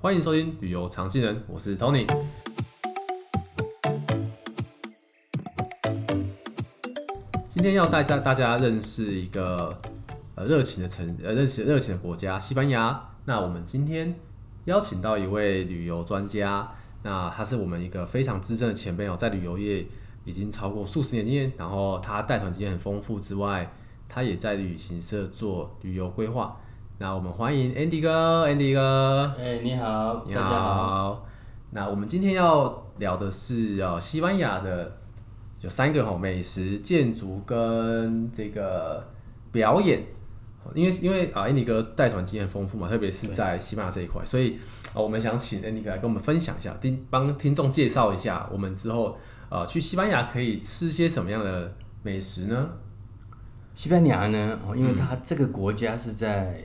欢迎收听旅游常新人，我是 Tony。今天要带大大家认识一个呃热情的城呃热情热情的国家西班牙。那我们今天邀请到一位旅游专家，那他是我们一个非常资深的前辈哦，在旅游业已经超过数十年经验，然后他带团经验很丰富之外，他也在旅行社做旅游规划。那我们欢迎 Andy 哥，Andy 哥，哎、欸，你好，你好，大家好。那我们今天要聊的是哦西班牙的有三个吼美食、建筑跟这个表演。因为因为啊 Andy 哥带团经验丰富嘛，特别是在西班牙这一块，所以我们想请 Andy 哥来跟我们分享一下，听帮听众介绍一下，我们之后呃去西班牙可以吃些什么样的美食呢？西班牙呢，因为它这个国家是在。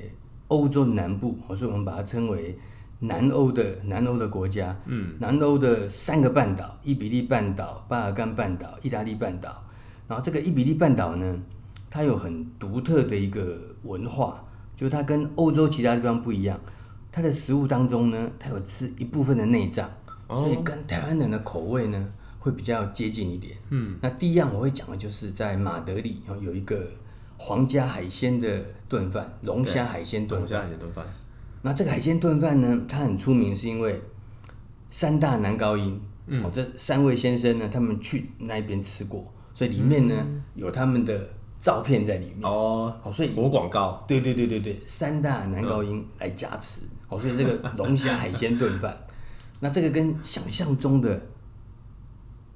欧洲南部，所以我们把它称为南欧的南欧的国家。嗯，南欧的三个半岛：伊比利半岛、巴尔干半岛、意大利半岛。然后这个伊比利半岛呢，它有很独特的一个文化，就是它跟欧洲其他地方不一样。它的食物当中呢，它有吃一部分的内脏，所以跟台湾人的口味呢会比较接近一点。嗯，那第一样我会讲的就是在马德里有一个。皇家海鲜的炖饭，龙虾海鲜炖饭。龙虾海鲜炖饭。那这个海鲜炖饭呢，它很出名，是因为三大男高音，嗯，哦，这三位先生呢，他们去那边吃过，所以里面呢、嗯、有他们的照片在里面。哦，哦，所以有广告。对对对对对，三大男高音来加持。哦、嗯，所以这个龙虾海鲜炖饭，那这个跟想象中的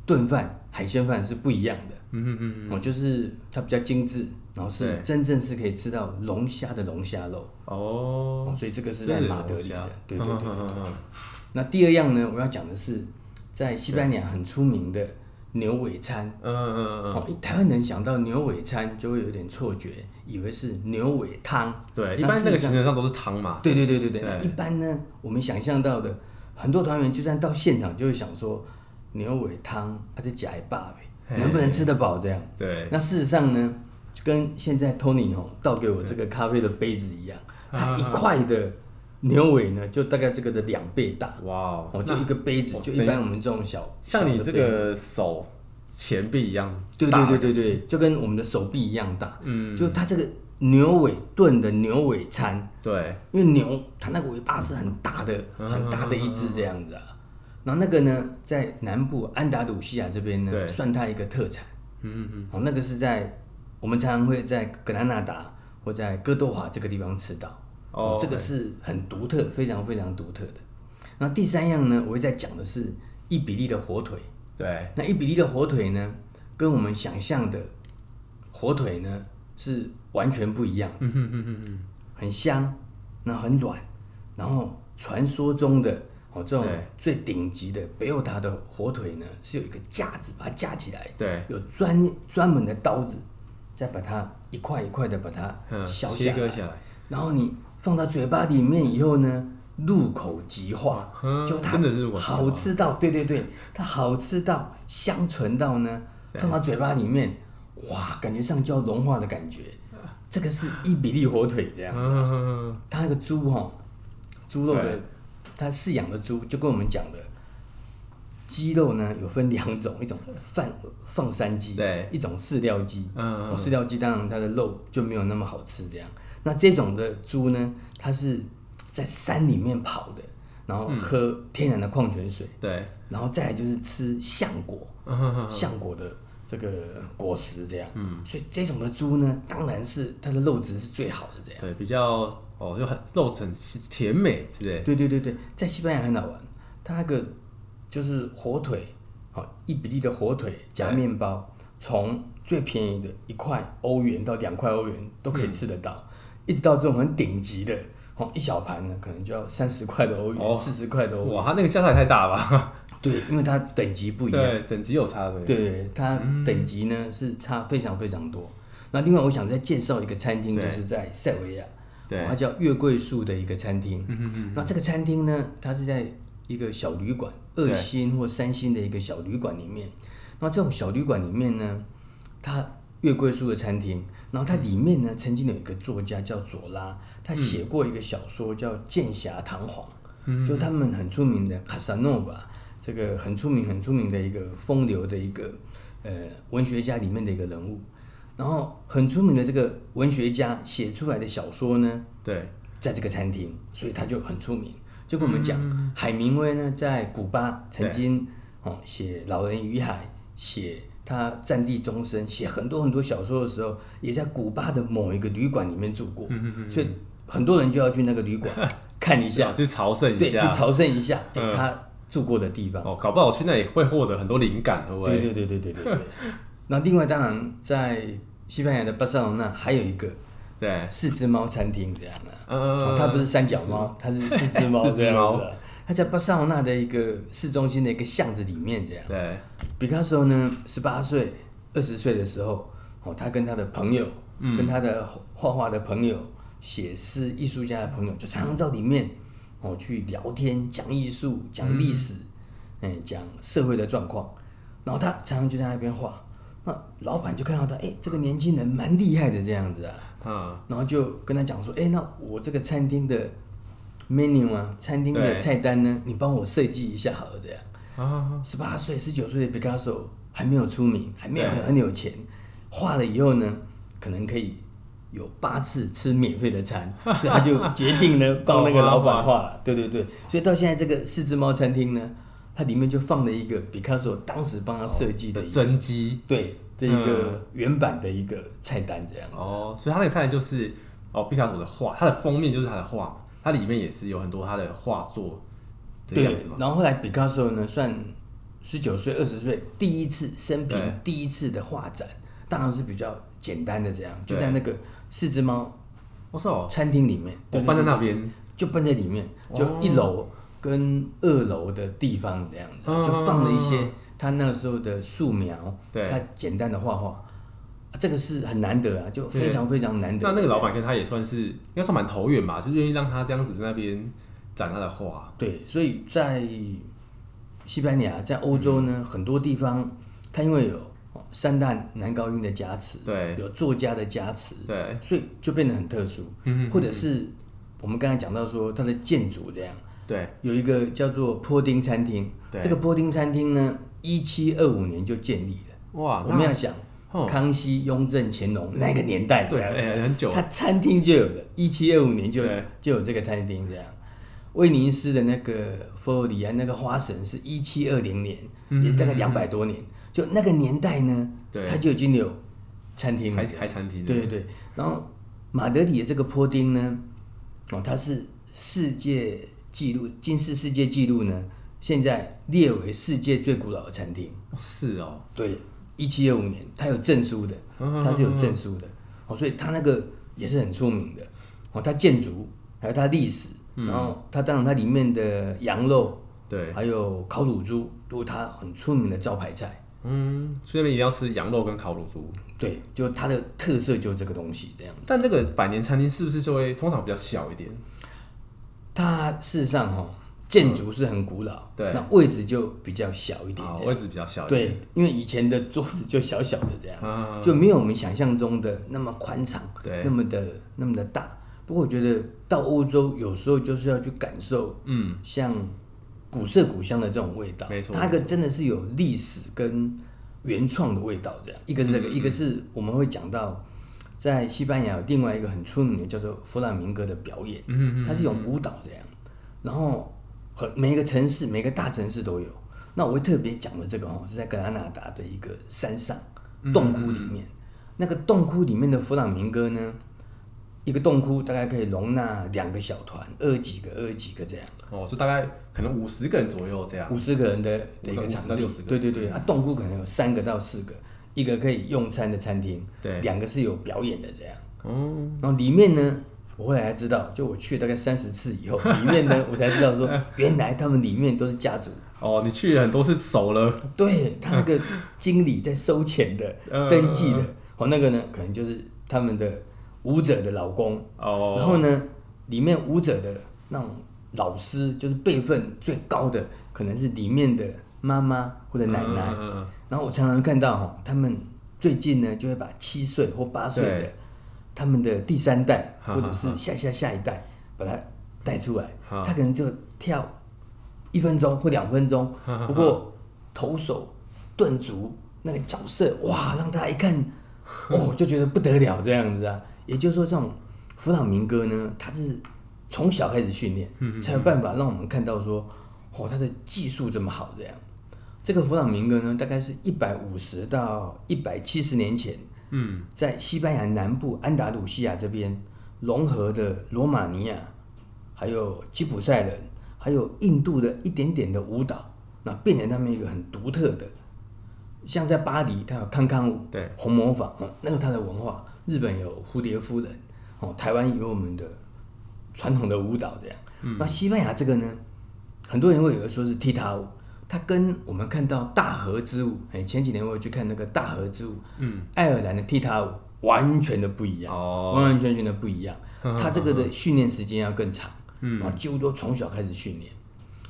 炖饭海鲜饭是不一样的。嗯嗯嗯嗯，哦，就是它比较精致。然后是真正是可以吃到龙虾的龙虾肉哦，所以这个是在马德里的，对对对对。那第二样呢，我要讲的是在西班牙很出名的牛尾餐。嗯嗯嗯。台湾人想到牛尾餐就会有点错觉，以为是牛尾汤。对，一般那个行程上都是汤嘛。对对对对对。一般呢，我们想象到的很多团员，就算到现场就会想说牛尾汤，它是假一霸呗，能不能吃得饱这样？对。那事实上呢？跟现在 Tony 哦倒给我这个咖啡的杯子一样，它一块的牛尾呢，就大概这个的两倍大。哇哦，就一个杯子，就一般我们这种小，像你这个手前臂一样。对对对对对，就跟我们的手臂一样大。嗯，就它这个牛尾炖的牛尾餐。对，因为牛它那个尾巴是很大的，很大的一只这样子啊。然后那个呢，在南部安达鲁西亚这边呢，算它一个特产。嗯嗯嗯，哦，那个是在。我们常常会在格兰纳达或在哥多华这个地方吃到，哦，这个是很独特，非常非常独特的。那第三样呢，我会在讲的是伊比利的火腿。对，那伊比利的火腿呢，跟我们想象的火腿呢是完全不一样。嗯哼哼哼哼，很香，那很软，然后传说中的哦这种最顶级的北欧塔的火腿呢，是有一个架子把它架起来，对，有专专门的刀子。再把它一块一块的把它削下来，下来，然后你放到嘴巴里面以后呢，入口即化，就它真的是好吃到，对对对，它好吃到香醇到呢，放到嘴巴里面，哇，感觉上就要融化的感觉。这个是伊比利火腿这样，它那个猪哈，猪肉的，它饲养的猪就跟我们讲的。鸡肉呢有分两种，一种放放山鸡，对，一种饲料鸡。嗯，饲料鸡当然它的肉就没有那么好吃，这样。那这种的猪呢，它是在山里面跑的，然后喝天然的矿泉水，对、嗯，然后再来就是吃橡果，橡果的这个果实这样。嗯，所以这种的猪呢，当然是它的肉质是最好的这样。对，比较哦就很肉很甜美之类。对对对对，在西班牙很好玩，它那个。就是火腿，好，一比例的火腿夹面包，从最便宜的一块欧元到两块欧元都可以吃得到，嗯、一直到这种很顶级的，哦，一小盘呢可能就要三十块的欧元，四十块的欧元。哇，它那个价差也太大吧？对，因为它等级不一样，对，等级有差的。对，它等级呢、嗯、是差非常非常多。那另外我想再介绍一个餐厅，就是在塞维亚，对，它叫月桂树的一个餐厅。嗯嗯嗯。那这个餐厅呢，它是在一个小旅馆。二星或三星的一个小旅馆里面，那这种小旅馆里面呢，它月桂树的餐厅，然后它里面呢，曾经有一个作家叫左拉，他写过一个小说叫《剑侠唐皇》，嗯、就他们很出名的卡萨诺瓦，这个很出名很出名的一个风流的一个呃文学家里面的一个人物。然后很出名的这个文学家写出来的小说呢，对，在这个餐厅，所以他就很出名。就跟我们讲，嗯、海明威呢在古巴曾经哦写《老人与海》，写他战地钟声，写很多很多小说的时候，也在古巴的某一个旅馆里面住过。嗯嗯嗯，所以很多人就要去那个旅馆 看一下，去朝圣一下，对，去朝圣一下，嗯、他住过的地方。哦，搞不好去那里会获得很多灵感，对不对？对对对对对对对。那另外当然在西班牙的巴塞罗那还有一个。对，四只猫餐厅这样的，嗯、哦，它不是三脚猫，它是四只猫 这样的。它在巴塞罗那的一个市中心的一个巷子里面这样。对，毕卡索呢，十八岁、二十岁的时候，哦，他跟他的朋友，嗯、跟他的画画的朋友、写诗艺术家的朋友，就常常到里面哦去聊天、讲艺术、讲历史，嗯，讲社会的状况。然后他常常就在那边画，那老板就看到他，哎，这个年轻人蛮厉害的这样子啊。嗯，然后就跟他讲说，哎，那我这个餐厅的 menu 啊，餐厅的菜单呢，你帮我设计一下好了，这样。啊，十八岁、十九岁的 Picasso 还没有出名，还没有很有钱，画了以后呢，可能可以有八次吃免费的餐，所以他就决定呢帮那个老板画了。对对对，所以到现在这个四只猫餐厅呢，它里面就放了一个 Picasso 当时帮他设计的真机，对。这一个原版的一个菜单这样。哦，所以他那个菜单就是哦毕加索的画，它的封面就是他的画，它里面也是有很多他的画作的样子嘛。然后后来毕卡索呢，算十九岁、二十岁第一次生平第一次的画展，当然是比较简单的这样，就在那个四只猫，我操，餐厅里面，我搬在那边，就搬在里面，就一楼跟二楼的地方这样，就放了一些。他那个时候的素描，对，他简单的画画，这个是很难得啊，就非常非常难得。那那个老板跟他也算是应该算蛮投缘吧，就愿意让他这样子在那边展他的画。对，所以在西班牙，在欧洲呢，嗯、很多地方，他因为有三大男高音的加持，对，有作家的加持，对，所以就变得很特殊。嗯哼，或者是我们刚才讲到说，他的建筑这样，对，有一个叫做波丁餐厅，对，这个波丁餐厅呢。一七二五年就建立了哇！我们要想康熙、雍正、乾隆那个年代，对，很久。他餐厅就有了，一七二五年就就有这个餐厅这样。威尼斯的那个佛罗里安那个花神是一七二零年，也是大概两百多年。就那个年代呢，他就已经有餐厅了，开餐厅。对对对。然后马德里的这个坡丁呢，哦，它是世界纪录，金世世界纪录呢。现在列为世界最古老的餐厅。是哦，对，一七二五年，它有证书的，它是有证书的，哦，所以它那个也是很出名的，哦，它建筑还有它历史，然后它当然它里面的羊肉，对，还有烤乳猪，都是它很出名的招牌菜。嗯，所以那边一定要吃羊肉跟烤乳猪。对，就它的特色就是这个东西这样。但这个百年餐厅是不是就会通常比较小一点？它事实上哈。建筑是很古老，嗯、对，那位置就比较小一点，哦，位置比较小一点，对，因为以前的桌子就小小的这样，嗯、就没有我们想象中的那么宽敞，对，那么的那么的大。不过我觉得到欧洲有时候就是要去感受，嗯，像古色古香的这种味道，没错，它个真的是有历史跟原创的味道，这样。一个是这个，嗯、一个是我们会讲到在西班牙有另外一个很出名的叫做弗朗明哥的表演，嗯，它是用舞蹈这样，然后。和每一个城市，每个大城市都有。那我会特别讲的这个哦，是在格拉纳达的一个山上洞窟里面。嗯嗯嗯，那个洞窟里面的弗朗明哥呢，一个洞窟大概可以容纳两个小团，二十几个，二十几个这样。哦，就大概可能五十个人左右这样。五十个人的的一个场地，对对对。啊，洞窟可能有三个到四个，一个可以用餐的餐厅，对，两个是有表演的这样。哦，然后里面呢。我后来才知道，就我去大概三十次以后，里面呢，我才知道说，原来他们里面都是家族。哦，你去了很多次熟了。对，他那个经理在收钱的、登记的，哦，那个呢，可能就是他们的舞者的老公。哦。然后呢，里面舞者的那种老师，就是辈分最高的，可能是里面的妈妈或者奶奶。然后我常常看到哈，他们最近呢，就会把七岁或八岁的。他们的第三代，或者是下下下一代，把它带出来，他可能就跳一分钟或两分钟，不过投手、顿足那个角色，哇，让大家一看，哦，就觉得不得了这样子啊。也就是说，这种弗朗明哥呢，他是从小开始训练，才有办法让我们看到说，哦，他的技术这么好这样。这个弗朗明哥呢，大概是一百五十到一百七十年前，嗯，在西班牙南部安达鲁西亚这边融合的罗马尼亚，还有吉普赛人，还有印度的一点点的舞蹈，那变成他们一个很独特的。像在巴黎，它有康康舞，对，红磨坊，那个它的文化。日本有蝴蝶夫人，哦，台湾有我们的传统的舞蹈这样。嗯，那西班牙这个呢，很多人会以为说是踢踏舞。它跟我们看到大河之舞，哎，前几年我有去看那个大河之舞，嗯，爱尔兰的踢踏舞完全的不一样，哦，完完全全的不一样。它这个的训练时间要更长，嗯，啊几乎都从小开始训练。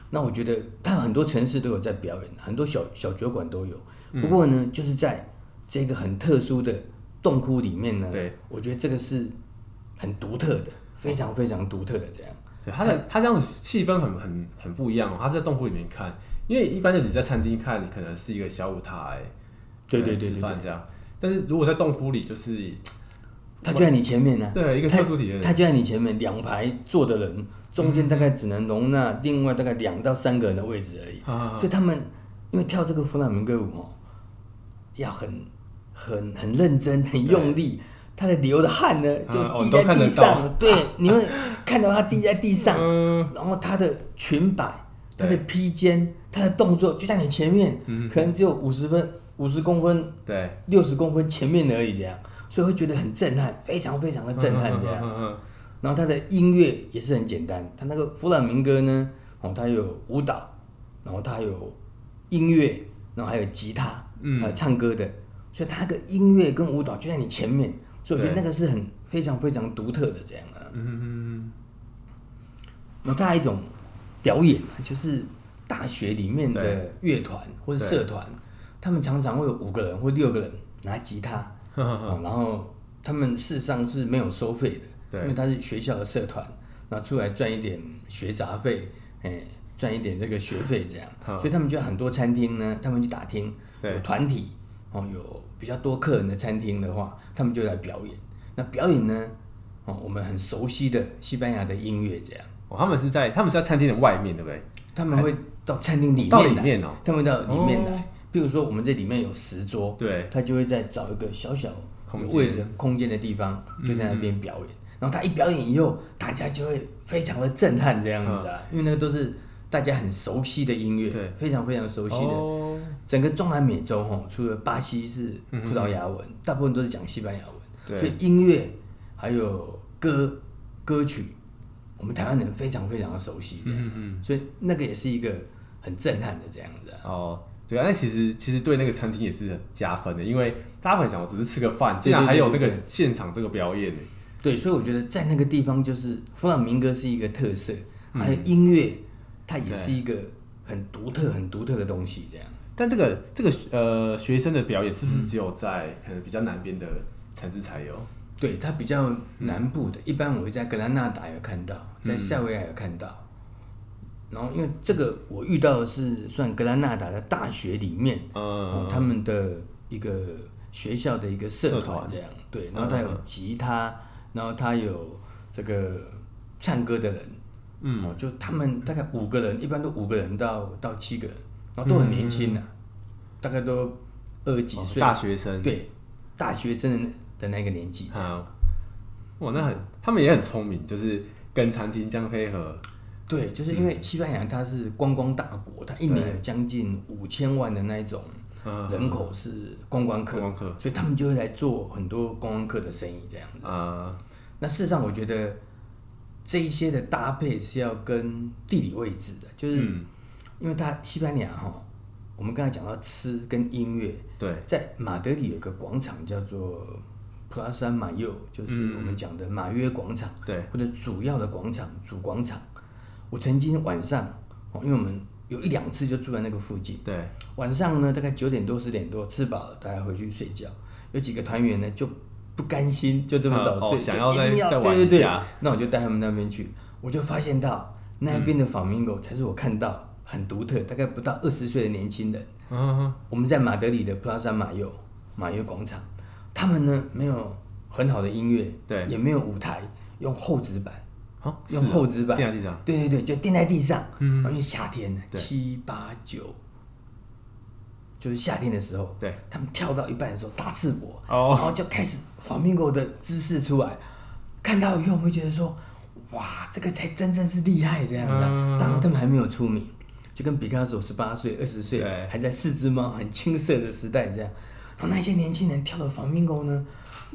那我觉得，它很多城市都有在表演，很多小小酒馆都有。不过呢，就是在这个很特殊的洞窟里面呢，对，我觉得这个是很独特的，非常非常独特的这样。对，它的它这样子气氛很很很不一样哦，它是在洞窟里面看。因为一般的你在餐厅看，你可能是一个小舞台，对对对，吃饭这样。但是如果在洞窟里，就是 他就在你前面呢，对，一个特殊体验。他就在你前面，两排坐的人，中间大概只能容纳另外大概两到三个人的位置而已。所以他们因为跳这个弗朗明哥舞哦，要很很很认真、很用力，他的流的汗呢就滴在地上，对，你会看到他滴在地上，然后他的裙摆。他的披肩，他的动作就在你前面，嗯、可能只有五十分、五十公分、对，六十公分前面而已，这样，所以会觉得很震撼，非常非常的震撼，这样。然后他的音乐也是很简单，他那个弗朗明哥呢，哦，他有舞蹈，然后他有音乐，然后还有吉他，嗯，还有唱歌的，所以他的音乐跟舞蹈就在你前面，所以我觉得那个是很非常非常独特的这样啊。嗯嗯嗯。那他还有一种。表演就是大学里面的乐团或者社团，他们常常会有五个人或六个人拿吉他，然后他们事实上是没有收费的，因为他是学校的社团，那出来赚一点学杂费，哎，赚一点这个学费这样，所以他们就很多餐厅呢，他们去打听有团体哦，有比较多客人的餐厅的话，他们就来表演。那表演呢，哦，我们很熟悉的西班牙的音乐这样。哦，他们是在他们是在餐厅的外面，对不对？他们会到餐厅里面，到里面哦，他们到里面来。比如说，我们这里面有十桌，对，他就会再找一个小小位置空间的地方，就在那边表演。然后他一表演以后，大家就会非常的震撼这样子啊，因为那个都是大家很熟悉的音乐，对，非常非常熟悉的。整个中南美洲哈，除了巴西是葡萄牙文，大部分都是讲西班牙文，所以音乐还有歌歌曲。我们台湾人非常非常的熟悉，嗯嗯，所以那个也是一个很震撼的这样子。哦，对啊，那其实其实对那个餐厅也是加分的，因为大家可能想我只是吃个饭，竟然还有这个现场这个表演呢。对，所以我觉得在那个地方就是弗朗明哥是一个特色，还有音乐，它也是一个很独特、很独特的东西这样。但这个这个呃学生的表演是不是只有在可能比较南边的城市才有？对，它比较南部的，嗯、一般我会在格兰纳达有看到，在夏威夷有看到。嗯、然后，因为这个我遇到的是算格兰纳达的大学里面，嗯、哦，他们的一个学校的一个社团这样。对，然后他有吉他，嗯、然后他有这个唱歌的人，嗯，哦，就他们大概五个人，一般都五个人到到七个人，然后都很年轻的，嗯、大概都二十几岁，大学生，对，大学生。的那个年纪，啊，哇，那很，他们也很聪明，就是跟餐厅这样配合。对，就是因为西班牙它是观光大国，它一年有将近五千万的那种人口是观光客，观光客，所以他们就会来做很多观光客的生意这样子。啊，那事实上我觉得这一些的搭配是要跟地理位置的，就是因为它西班牙哈，我们刚才讲到吃跟音乐，对，在马德里有个广场叫做。Plaza Mayor 就是我们讲的马约广场，嗯、对，或者主要的广场、主广场。我曾经晚上，哦，因为我们有一两次就住在那个附近，对，晚上呢大概九点多十点多吃饱了，大家回去睡觉。有几个团员呢就不甘心就这么早睡，嗯哦、想要再一定要再玩一下，对对对，那我就带他们那边去，我就发现到那边的 Flamingo 才是我看到很独特，大概不到二十岁的年轻人。嗯，我们在马德里的普拉萨马友马尤广场，他们呢没有很好的音乐，对，也没有舞台，用厚纸板，啊，用厚纸板垫在地上，对对对，就垫在地上。嗯，因为夏天呢，七八九，就是夏天的时候，对，他们跳到一半的时候打赤膊，哦，然后就开始 Flamingo 的姿势出来，看到以后我们会觉得说，哇，这个才真正是厉害这样子。当然他们还没有出名。就跟比卡索十八岁、二十岁还在四只猫很青涩的时代这样，然后那些年轻人跳的 Flamingo 呢，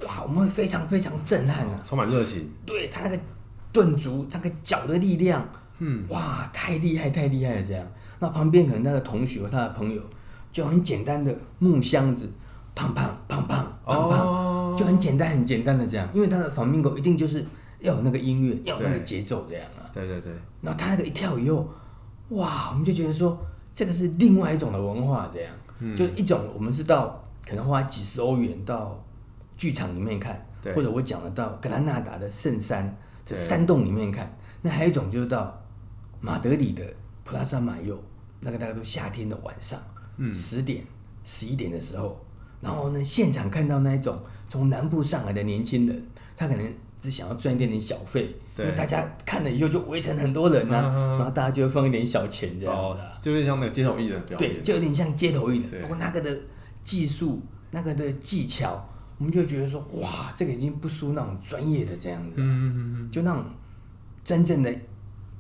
哇，我们会非常非常震撼啊，充满热情。对他那个顿足，那个脚的力量，嗯，哇，太厉害，太厉害了这样。那旁边可能他的同学和他的朋友就很简单的木箱子，砰砰砰砰砰砰，就很简单很简单的这样，因为他的 Flamingo 一定就是要有那个音乐，要有那个节奏这样啊。对对对。然后他那个一跳以后。哇，我们就觉得说，这个是另外一种的文化，这样，嗯、就一种我们是到可能花几十欧元到剧场里面看，对或者我讲的到格兰纳达的圣山的山洞里面看，那还有一种就是到马德里的普拉萨马尤，那个大概都夏天的晚上，十、嗯、点十一点的时候，然后呢现场看到那一种从南部上来的年轻人，他可能。只想要赚一点点小费，对因为大家看了以后就围成很多人呐、啊，嗯嗯、然后大家就会放一点小钱这样、哦，就有点像那个街头艺人表演，对，就有点像街头艺人。对。不过那个的技术、那个的技巧，我们就觉得说，哇，这个已经不输那种专业的这样子，嗯嗯嗯，就那种真正的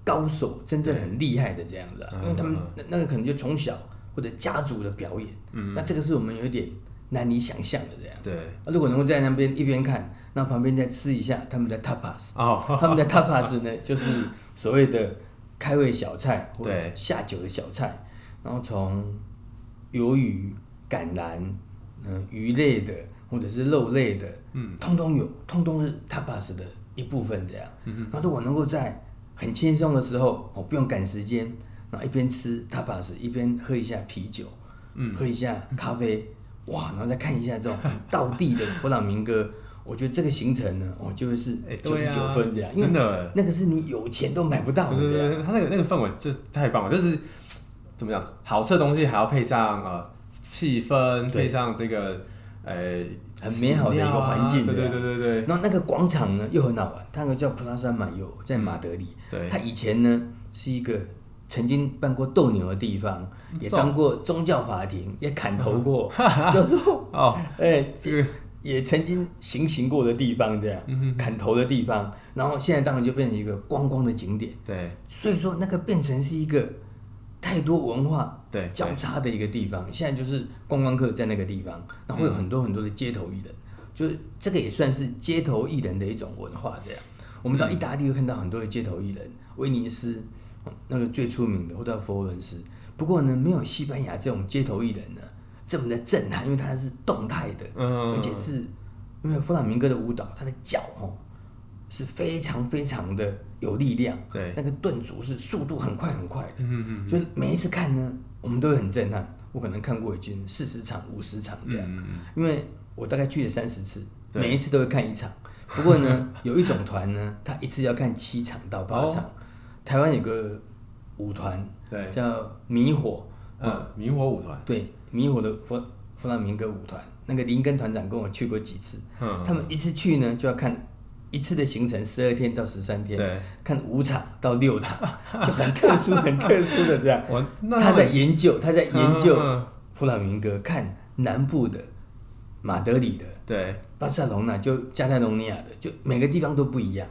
高手，真正很厉害的这样子，啊。因为他们那那个可能就从小或者家族的表演，嗯，那这个是我们有点难以想象的这样，对，如果能够在那边一边看。那旁边再吃一下他们的 tapas，哦他们的 tapas 呢，就是所谓的开胃小菜或者下酒的小菜，然后从鱿鱼、橄榄、嗯鱼类的或者是肉类的，嗯，通通有，通通是 tapas 的一部分这样。那如果能够在很轻松的时候，哦，不用赶时间，然后一边吃 tapas 一边喝一下啤酒，嗯，喝一下咖啡，哇，然后再看一下这种 道地的弗朗明哥。我觉得这个行程呢，哦，就会是九十九分这样，因为那个是你有钱都买不到的。对对对，他那个那个氛围就太棒了，就是怎么讲，好吃的东西还要配上呃气氛，配上这个呃很美好的一个环境。对对对对对。然后那个广场呢又很好玩，它那个叫普拉山马有，在马德里。对。它以前呢是一个曾经办过斗牛的地方，也当过宗教法庭，也砍头过，就是哦，哎这个。也曾经行刑过的地方，这样、嗯、砍头的地方，然后现在当然就变成一个观光的景点。对，所以说那个变成是一个太多文化交叉的一个地方。现在就是观光客在那个地方，然后会有很多很多的街头艺人，嗯、就是这个也算是街头艺人的一种文化。这样，我们到意大利会看到很多的街头艺人，威尼斯那个最出名的，或者佛罗伦斯。不过呢，没有西班牙这种街头艺人呢。这么的震撼，因为它是动态的，而且是因为弗朗明哥的舞蹈，他的脚哦是非常非常的有力量，对，那个顿足是速度很快很快的，嗯嗯，所以每一次看呢，我们都会很震撼。我可能看过已经四十场、五十场这样，因为我大概去了三十次，每一次都会看一场。不过呢，有一种团呢，他一次要看七场到八场。台湾有个舞团，对，叫迷火，嗯，迷火舞团，对。迷火的弗弗朗明哥舞团，那个林根团长跟我去过几次，嗯、他们一次去呢就要看一次的行程，十二天到十三天，对看五场到六场，就很特殊、很特殊的这样。我他在研究，他在研究弗朗明哥，看南部的马德里的，对巴塞隆纳就加泰隆尼亚的，就每个地方都不一样。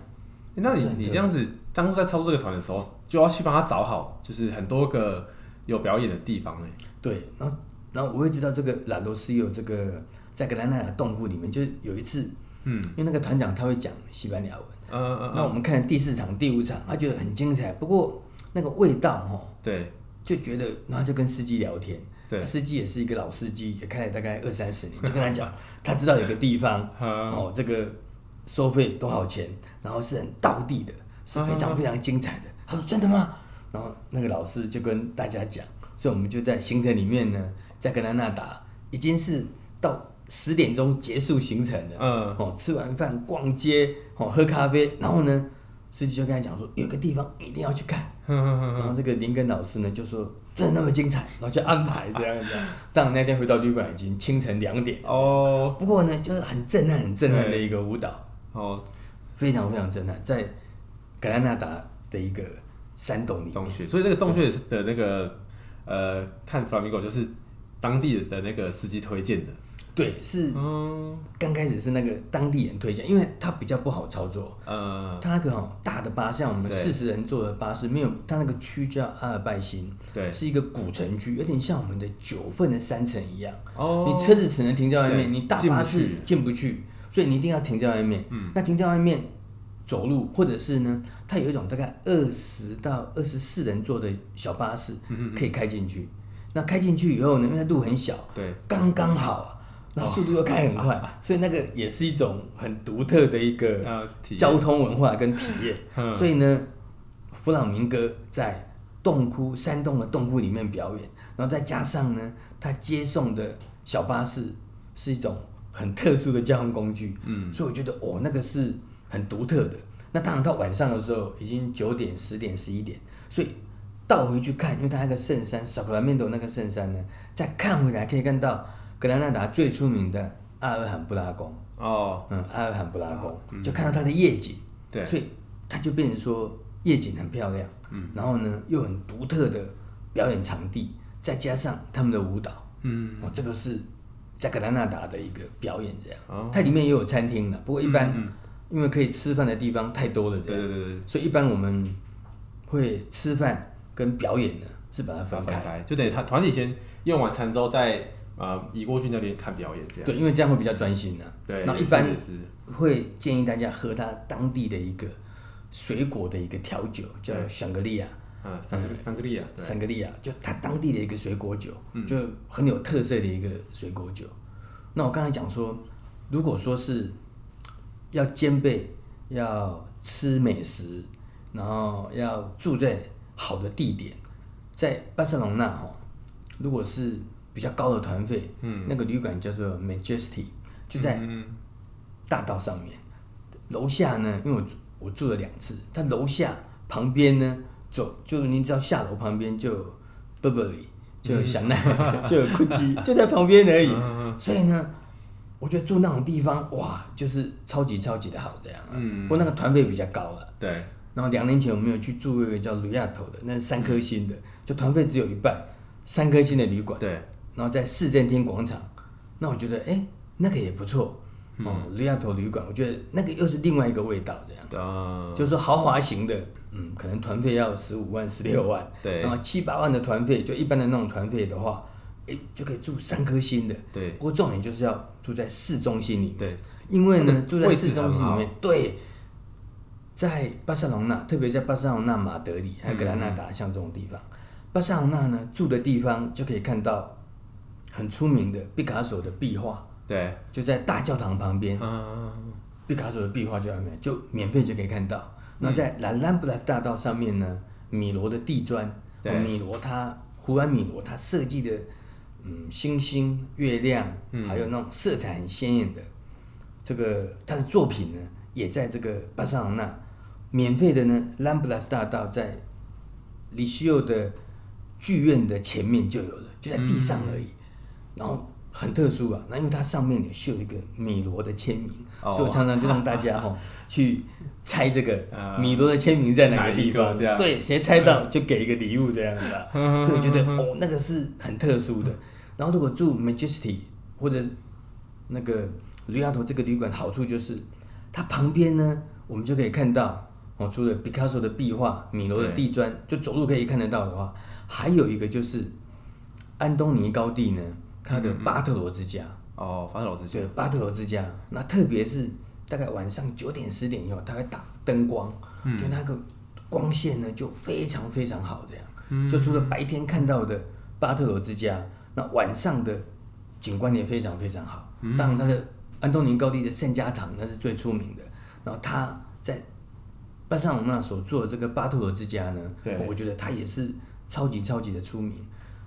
那你你这样子当初在操作这个团的时候，就要去帮他找好，就是很多个有表演的地方呢。对，然后。然后我会知道这个拉罗斯有这个在格兰纳达洞窟里面，就有一次，嗯，因为那个团长他会讲西班牙文，嗯嗯嗯，那我们看第四场、第五场，他觉得很精彩，不过那个味道哈，对，就觉得，然后就跟司机聊天，对，司机也是一个老司机，也开了大概二三十年，就跟他讲，他知道有个地方，哦，这个收费多少钱，然后是很道地的，是非常非常精彩的。他说真的吗？然后那个老师就跟大家讲，所以我们就在行程里面呢。在格兰纳达已经是到十点钟结束行程的。嗯，哦，吃完饭逛街，哦，喝咖啡，然后呢，司机就跟他讲说，有个地方一定要去看。然后这个林根老师呢就说，真的那么精彩，然后就安排这样子。当然那天回到旅馆已经清晨两点哦。不过呢，就是很震撼、很震撼的一个舞蹈哦，非常非常震撼，在格兰纳达的一个山洞里。洞穴，所以这个洞穴的那个呃，看 Flamingo 就是当地的那个司机推荐的。对，是刚开始是那个当地人推荐，因为它比较不好操作。呃，它那个哦大的巴士，像我们四十人坐的巴士，没有它那个区叫阿尔拜辛，对，是一个古城区，有点像我们的九份的山城一样。哦，你车子只能停在外面，你大巴士进不去，所以你一定要停在外面。嗯，那停在外面走路，或者是呢，它有一种大概二十到二十四人坐的小巴士，可以开进去。那开进去以后呢，因为它路很小，对，刚刚好。那速度又开很快，所以那个也是一种很独特的一个交通文化跟体验。所以呢，弗朗明哥在洞窟山洞的洞窟里面表演，然后再加上呢，他接送的小巴士是一种很特殊的交通工具。嗯，所以我觉得哦，那个是很独特的。那当然到晚上的时候已经九点、十点、十一点，所以倒回去看，因为他那个圣山萨克拉门托那个圣山呢，再看回来可以看到。格兰纳达最出名的阿尔罕布拉宫。哦，嗯，阿尔罕布拉宫、嗯、就看到它的夜景，对，所以它就变成说夜景很漂亮，嗯，然后呢又很独特的表演场地，再加上他们的舞蹈，嗯，哦，这个是在格兰纳达的一个表演，这样，哦，它里面也有餐厅的，不过一般因为可以吃饭的地方太多了，这样，对对对，所以一般我们会吃饭跟表演呢是把它分开就等于他团体先用完餐之后再。啊，移过去那边看表演这样。对，因为这样会比较专心的。对，那一般会建议大家喝他当地的一个水果的一个调酒，叫香格里亚。啊，香香格里亚，香格里亚，就他当地的一个水果酒，就很有特色的一个水果酒。那我刚才讲说，如果说是要兼备，要吃美食，然后要住在好的地点，在巴塞隆纳哈，如果是。比较高的团费，嗯，那个旅馆叫做 Majesty，就在大道上面。楼下呢，因为我我住了两次，它楼下旁边呢，走就你知道下楼旁边就 Burberry，就有香奈儿，就有 Gucci，就在旁边而已。所以呢，我觉得住那种地方，哇，就是超级超级的好这样。嗯，不过那个团费比较高了。对。然后两年前我们有去住一个叫 Rialto 的，那是三颗星的，就团费只有一半，三颗星的旅馆。对。然后在市政厅广场，那我觉得哎，那个也不错哦。利亚托旅馆，我觉得那个又是另外一个味道，这样。啊。就是说豪华型的，嗯，可能团费要十五万、十六万。对。然后七八万的团费，就一般的那种团费的话，哎，就可以住三颗星的。对。不过重点就是要住在市中心里面。对。因为呢，住在市中心里面，对，在巴塞隆纳，特别在巴塞隆纳、马德里还有格兰纳达，像这种地方，巴塞隆纳呢住的地方就可以看到。很出名的毕卡索的壁画，对，就在大教堂旁边。嗯，毕卡索的壁画就在那边，就免费就可以看到。那在兰兰布拉斯大道上面呢，米罗的地砖，对，米罗他胡安米罗他设计的，嗯，星星、月亮，还有那种色彩很鲜艳的，这个他的作品呢，也在这个巴塞罗那。免费的呢，兰布拉斯大道在里西欧的剧院的前面就有了，就在地上而已。然后很特殊啊，那因为它上面有绣一个米罗的签名，哦、所以我常常就让大家哈、哦、去猜这个米罗的签名在哪个地方，这样对，谁猜到就给一个礼物这样子、啊。所以我觉得哦，那个是很特殊的。然后如果住 Majesty 或者那个驴丫头这个旅馆，好处就是它旁边呢，我们就可以看到哦，除了毕卡索的壁画、米罗的地砖，就走路可以看得到的话，还有一个就是安东尼高地呢。他的巴特罗之家哦，巴特罗之家，对，巴特罗之家。那特别是大概晚上九点十点以后，他会打灯光，嗯、就那个光线呢就非常非常好，这样。嗯、就除了白天看到的巴特罗之家，那晚上的景观也非常非常好。嗯、当然，他的安东尼高地的圣家堂那是最出名的。然后他在巴塞罗那所做的这个巴特罗之家呢，对，我觉得他也是超级超级的出名。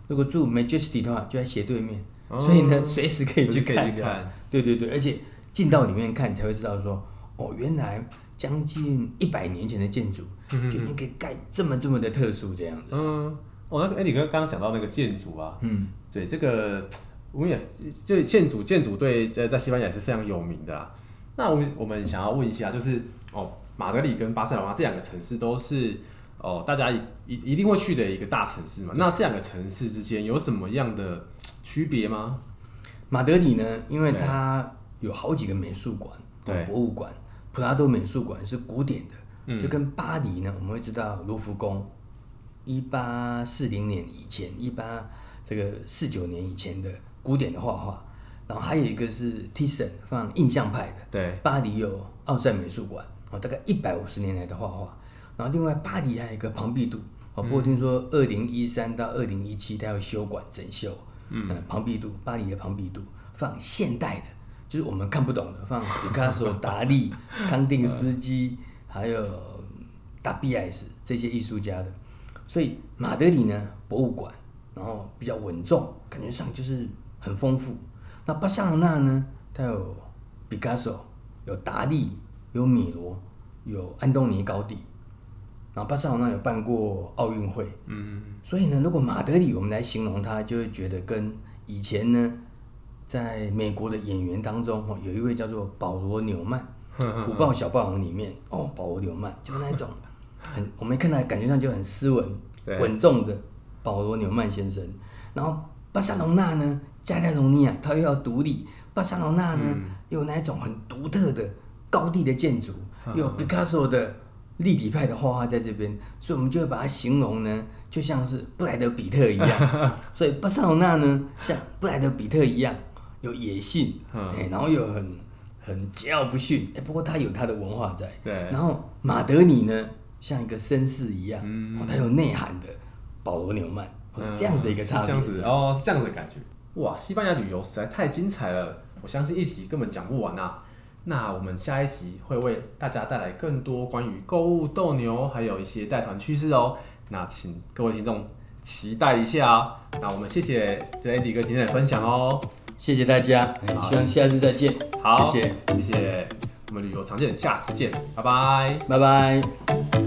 如果住 Majesty 的话，就在斜对面，哦、所以呢，随时可以去看一看。对对对，而且进到里面看，你才会知道说，哦，原来将近一百年前的建筑就应该盖这么这么的特殊这样子。嗯，哦，那个哎，你刚刚讲到那个建筑啊，嗯，对，这个我们也这建筑建筑对在在西班牙也是非常有名的啦。那我们我们想要问一下，就是哦，马德里跟巴塞罗那这两个城市都是哦大家一一定会去的一个大城市嘛？那这两个城市之间有什么样的区别吗？马德里呢，因为它有好几个美术馆、对博物馆，普拉多美术馆是古典的，嗯、就跟巴黎呢，我们会知道卢浮宫，一八四零年以前，一八这个四九年以前的古典的画画。然后还有一个是 Thyssen 放印象派的，对，巴黎有奥赛美术馆，哦，大概一百五十年来的画画。然后另外巴黎还有一个庞毕杜，哦，不过听说二零一三到二零一七它要修馆整修，嗯，庞毕杜，巴黎的庞毕杜放现代的，就是我们看不懂的，放毕卡索、达利、康定斯基，还有达比埃斯这些艺术家的。所以马德里呢，博物馆，然后比较稳重，感觉上就是很丰富。那巴塞罗那呢？它有毕加索，有达利，有米罗，有安东尼高第。然后巴塞罗那有办过奥运会，嗯，所以呢，如果马德里我们来形容它，就会觉得跟以前呢，在美国的演员当中，哦，有一位叫做保罗纽曼，《虎豹小霸王》里面，哦，保罗纽曼就是那种很，我们看他感觉上就很斯文、稳重的保罗纽曼先生。然后巴塞罗那呢？加泰罗尼亚，他又要独立。巴塞罗那呢，嗯、有那种很独特的高地的建筑，嗯、有毕加索的立体派的画画在这边，所以我们就会把它形容呢，就像是布莱德比特一样。所以巴塞罗那呢，像布莱德比特一样，有野性，然后又很很桀骜不驯，欸。不过他有他的文化在。对。然后马德里呢，像一个绅士一样，嗯、他有内涵的保罗纽曼，是这样的一个差别。这样子哦，是这样子的感觉。哇，西班牙旅游实在太精彩了，我相信一集根本讲不完啊。那我们下一集会为大家带来更多关于购物斗牛，还有一些带团趋势哦。那请各位听众期待一下哦。那我们谢谢这 Andy 哥今天的分享哦，谢谢大家，希望下次再见。好，谢谢，谢谢，我们旅游常见，下次见，拜拜，拜拜。